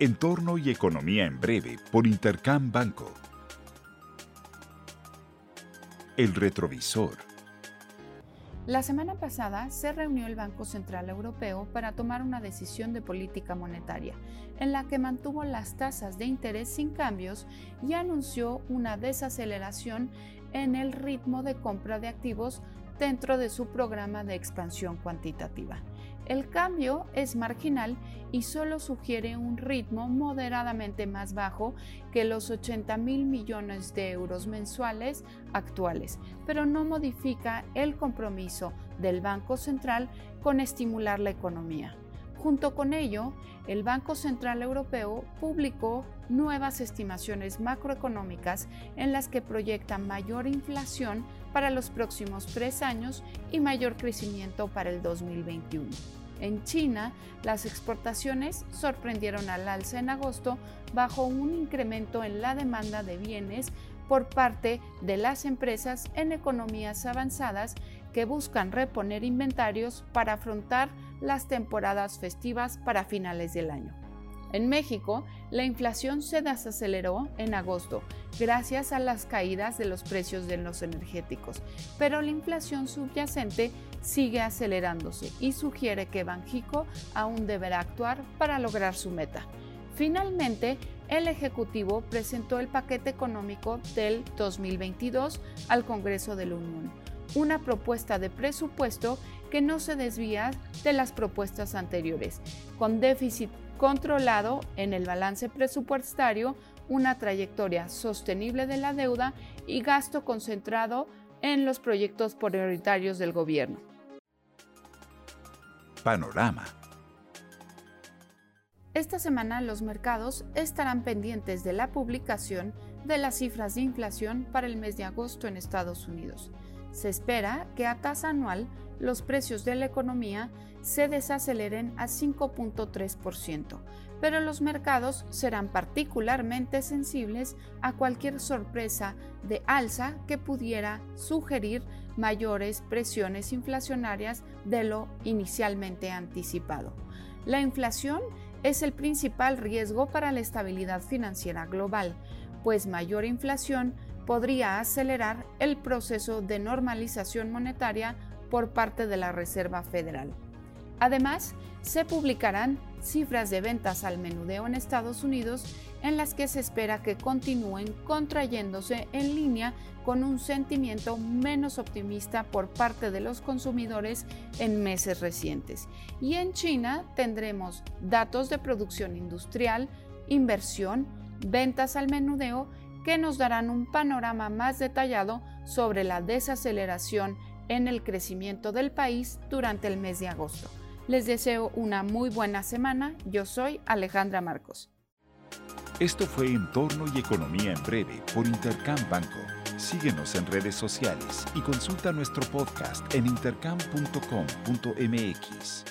Entorno y Economía en Breve por Intercam Banco. El retrovisor. La semana pasada se reunió el Banco Central Europeo para tomar una decisión de política monetaria, en la que mantuvo las tasas de interés sin cambios y anunció una desaceleración en el ritmo de compra de activos dentro de su programa de expansión cuantitativa. El cambio es marginal y solo sugiere un ritmo moderadamente más bajo que los 80 mil millones de euros mensuales actuales, pero no modifica el compromiso del Banco Central con estimular la economía. Junto con ello, el Banco Central Europeo publicó nuevas estimaciones macroeconómicas en las que proyecta mayor inflación para los próximos tres años y mayor crecimiento para el 2021. En China, las exportaciones sorprendieron al alza en agosto bajo un incremento en la demanda de bienes por parte de las empresas en economías avanzadas que buscan reponer inventarios para afrontar las temporadas festivas para finales del año. En México, la inflación se desaceleró en agosto gracias a las caídas de los precios de los energéticos, pero la inflación subyacente sigue acelerándose y sugiere que Banjico aún deberá actuar para lograr su meta. Finalmente, el Ejecutivo presentó el paquete económico del 2022 al Congreso de la Unión, una propuesta de presupuesto que no se desvía de las propuestas anteriores, con déficit controlado en el balance presupuestario, una trayectoria sostenible de la deuda y gasto concentrado en los proyectos prioritarios del gobierno. Panorama. Esta semana los mercados estarán pendientes de la publicación de las cifras de inflación para el mes de agosto en Estados Unidos. Se espera que a tasa anual los precios de la economía se desaceleren a 5.3%, pero los mercados serán particularmente sensibles a cualquier sorpresa de alza que pudiera sugerir mayores presiones inflacionarias de lo inicialmente anticipado. La inflación es el principal riesgo para la estabilidad financiera global, pues mayor inflación podría acelerar el proceso de normalización monetaria por parte de la Reserva Federal. Además, se publicarán cifras de ventas al menudeo en Estados Unidos en las que se espera que continúen contrayéndose en línea con un sentimiento menos optimista por parte de los consumidores en meses recientes. Y en China tendremos datos de producción industrial, inversión, ventas al menudeo que nos darán un panorama más detallado sobre la desaceleración en el crecimiento del país durante el mes de agosto. Les deseo una muy buena semana. Yo soy Alejandra Marcos. Esto fue Entorno y Economía en Breve por Intercam Banco. Síguenos en redes sociales y consulta nuestro podcast en intercam.com.mx.